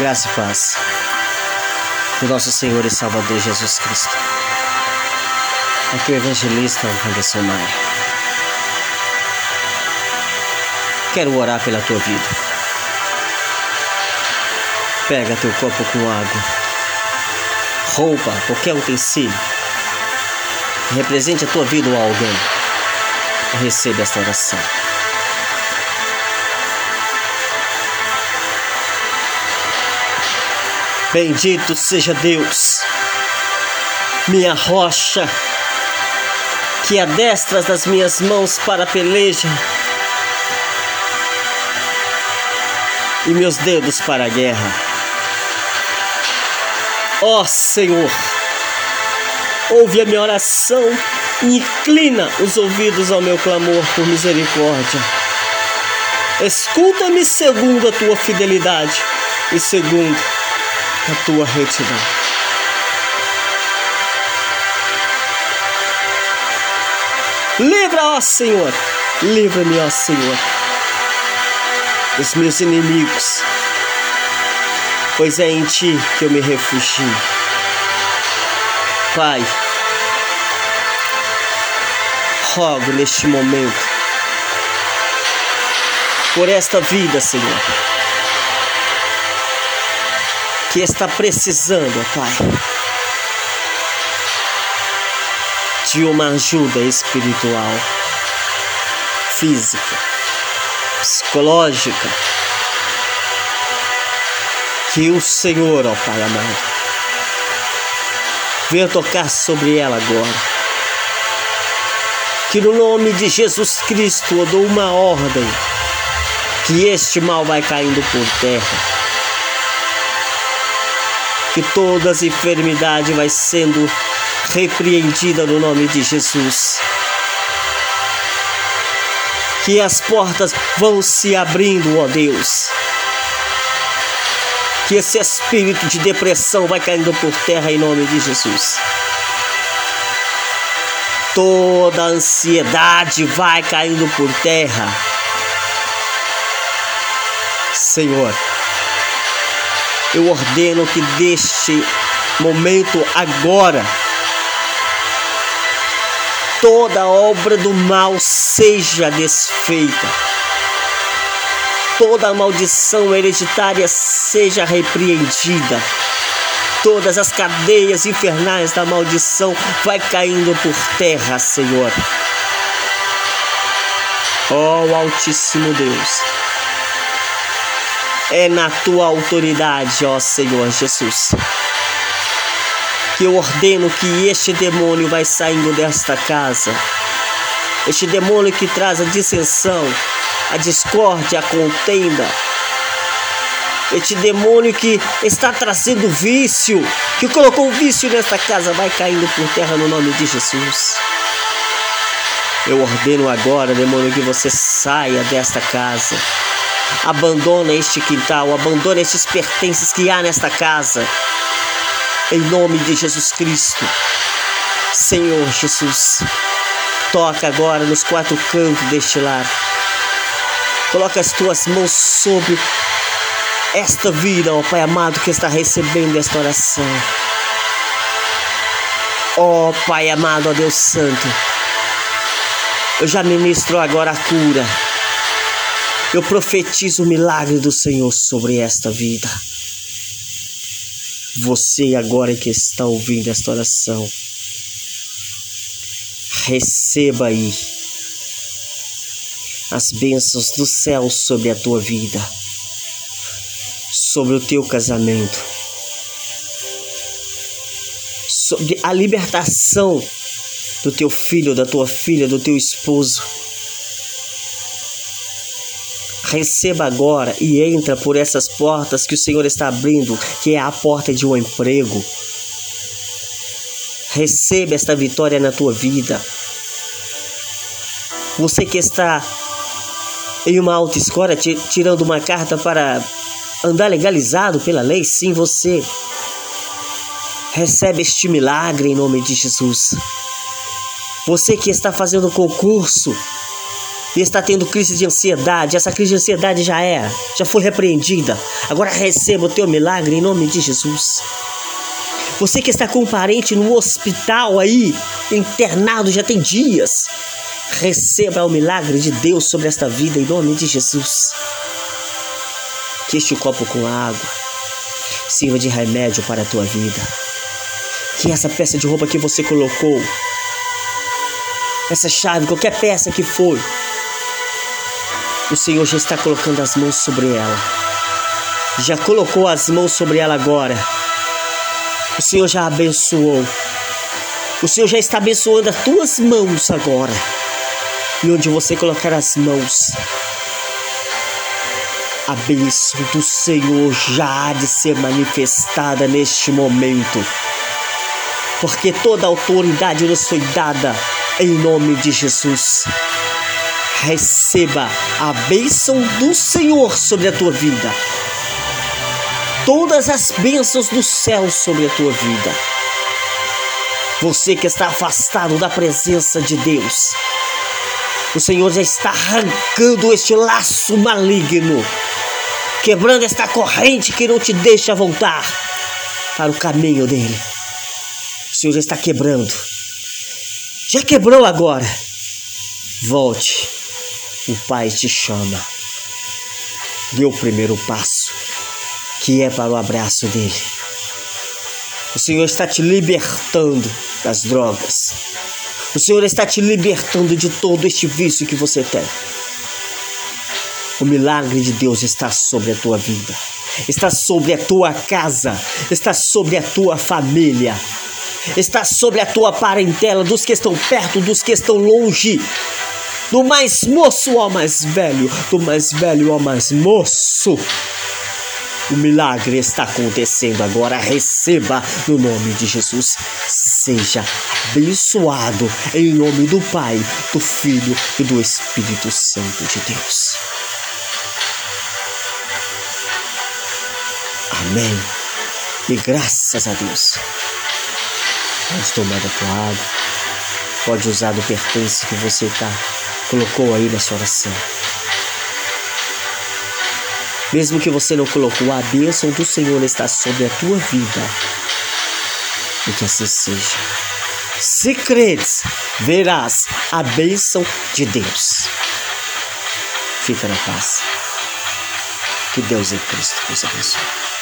Graça e paz do nosso Senhor e Salvador Jesus Cristo. Aqui é o evangelista Anderson Maia. Quero orar pela tua vida. Pega teu copo com água, roupa, qualquer utensílio. Represente a tua vida ou alguém. Receba esta oração. Bendito seja Deus, minha rocha, que adestras das minhas mãos para a peleja e meus dedos para a guerra. Ó Senhor, ouve a minha oração e inclina os ouvidos ao meu clamor por misericórdia. Escuta-me segundo a tua fidelidade e segundo a tua retidão. Livra, ó Senhor, livra-me, ó Senhor, dos meus inimigos, pois é em ti que eu me refugio. Pai, rogo neste momento por esta vida, Senhor que está precisando, Pai, de uma ajuda espiritual, física, psicológica. Que o Senhor, ó Pai amado, venha tocar sobre ela agora. Que no nome de Jesus Cristo eu dou uma ordem que este mal vai caindo por terra que todas as enfermidades vai sendo repreendida no nome de Jesus. Que as portas vão se abrindo, ó Deus. Que esse espírito de depressão vai caindo por terra em nome de Jesus. Toda ansiedade vai caindo por terra. Senhor, eu ordeno que deste momento agora toda obra do mal seja desfeita. Toda maldição hereditária seja repreendida. Todas as cadeias infernais da maldição vai caindo por terra, Senhor. Ó oh, Altíssimo Deus é na tua autoridade, ó Senhor Jesus. Que eu ordeno que este demônio vai saindo desta casa. Este demônio que traz a dissensão, a discórdia, a contenda. Este demônio que está trazendo vício, que colocou vício nesta casa, vai caindo por terra no nome de Jesus. Eu ordeno agora, demônio, que você saia desta casa Abandona este quintal, abandona estes pertences que há nesta casa. Em nome de Jesus Cristo. Senhor Jesus, toca agora nos quatro cantos deste lar. Coloca as tuas mãos sobre esta vida, ó Pai amado, que está recebendo esta oração. Ó Pai amado, ó Deus Santo, eu já ministro agora a cura eu profetizo o milagre do Senhor sobre esta vida. Você agora que está ouvindo esta oração, receba aí as bênçãos do céu sobre a tua vida, sobre o teu casamento, sobre a libertação do teu filho, da tua filha, do teu esposo Receba agora e entra por essas portas que o Senhor está abrindo, que é a porta de um emprego. Receba esta vitória na tua vida. Você que está em uma autoescola tirando uma carta para andar legalizado pela lei, sim, você recebe este milagre em nome de Jesus. Você que está fazendo concurso e está tendo crise de ansiedade, essa crise de ansiedade já é, já foi repreendida. Agora receba o teu milagre em nome de Jesus. Você que está com um parente no hospital aí, internado já tem dias, receba o milagre de Deus sobre esta vida em nome de Jesus. Que este copo com água sirva de remédio para a tua vida. Que essa peça de roupa que você colocou, essa chave, qualquer peça que for, o Senhor já está colocando as mãos sobre ela. Já colocou as mãos sobre ela agora. O Senhor já abençoou. O Senhor já está abençoando as tuas mãos agora. E onde você colocar as mãos, a bênção do Senhor já há de ser manifestada neste momento. Porque toda autoridade nos foi dada em nome de Jesus receba a bênção do Senhor sobre a tua vida. Todas as bênçãos do céu sobre a tua vida. Você que está afastado da presença de Deus, o Senhor já está arrancando este laço maligno, quebrando esta corrente que não te deixa voltar para o caminho dele. O Senhor já está quebrando. Já quebrou agora. Volte o Pai te chama. Dê o primeiro passo, que é para o abraço dele. O Senhor está te libertando das drogas. O Senhor está te libertando de todo este vício que você tem. O milagre de Deus está sobre a tua vida, está sobre a tua casa, está sobre a tua família, está sobre a tua parentela, dos que estão perto, dos que estão longe do mais moço ao mais velho, do mais velho ao mais moço. O milagre está acontecendo agora. Receba no nome de Jesus. Seja abençoado em nome do Pai, do Filho e do Espírito Santo de Deus. Amém. E graças a Deus. Pode tomar da tua água. Pode usar do pertence que você está colocou aí nessa oração. Mesmo que você não colocou, a bênção do Senhor está sobre a tua vida. E que assim seja. Se credes, verás a bênção de Deus. Fica na paz. Que Deus em Cristo nos abençoe.